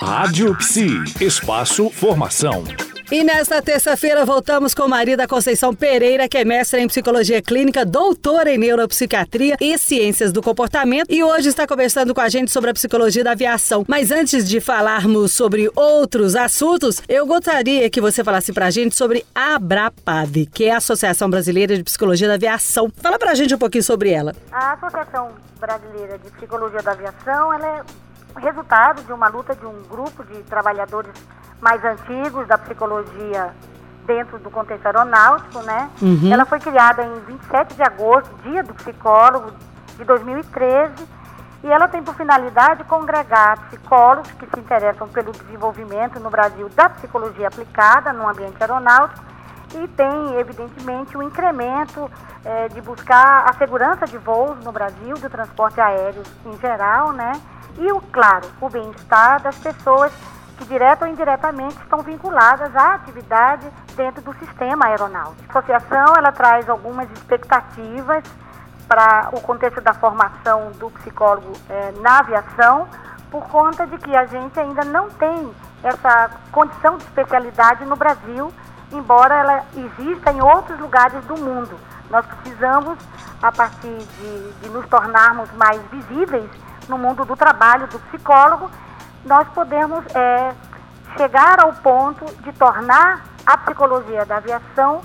Rádio Psi, espaço formação. E nesta terça-feira voltamos com Marida Conceição Pereira, que é mestra em psicologia clínica, doutora em neuropsiquiatria e ciências do comportamento, e hoje está conversando com a gente sobre a psicologia da aviação. Mas antes de falarmos sobre outros assuntos, eu gostaria que você falasse pra gente sobre a Abrapave, que é a Associação Brasileira de Psicologia da Aviação. Fala pra gente um pouquinho sobre ela. A Associação Brasileira de Psicologia da Aviação, ela é resultado de uma luta de um grupo de trabalhadores mais antigos da psicologia dentro do contexto aeronáutico, né? Uhum. Ela foi criada em 27 de agosto, dia do psicólogo de 2013, e ela tem por finalidade congregar psicólogos que se interessam pelo desenvolvimento no Brasil da psicologia aplicada no ambiente aeronáutico e tem, evidentemente, um incremento eh, de buscar a segurança de voos no Brasil, do transporte aéreo em geral, né? E, o, claro, o bem-estar das pessoas que direta ou indiretamente estão vinculadas à atividade dentro do sistema aeronáutico. A associação ela traz algumas expectativas para o contexto da formação do psicólogo eh, na aviação, por conta de que a gente ainda não tem essa condição de especialidade no Brasil, embora ela exista em outros lugares do mundo. Nós precisamos, a partir de, de nos tornarmos mais visíveis no mundo do trabalho do psicólogo, nós podemos é, chegar ao ponto de tornar a psicologia da aviação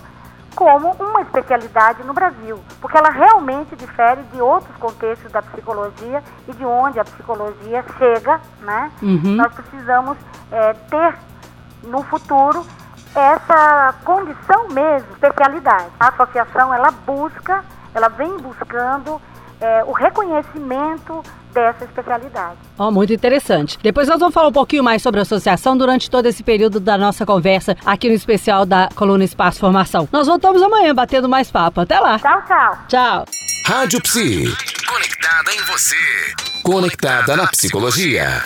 como uma especialidade no Brasil, porque ela realmente difere de outros contextos da psicologia e de onde a psicologia chega, né? Uhum. Nós precisamos é, ter no futuro essa condição mesmo, especialidade. A associação ela busca, ela vem buscando é, o reconhecimento dessa especialidade. Ó, muito interessante. Depois nós vamos falar um pouquinho mais sobre a associação durante todo esse período da nossa conversa aqui no especial da Coluna Espaço Formação. Nós voltamos amanhã batendo mais papo. Até lá. Tchau, tchau. Tchau. Rádio Psi. Conectada em você. Conectada na psicologia.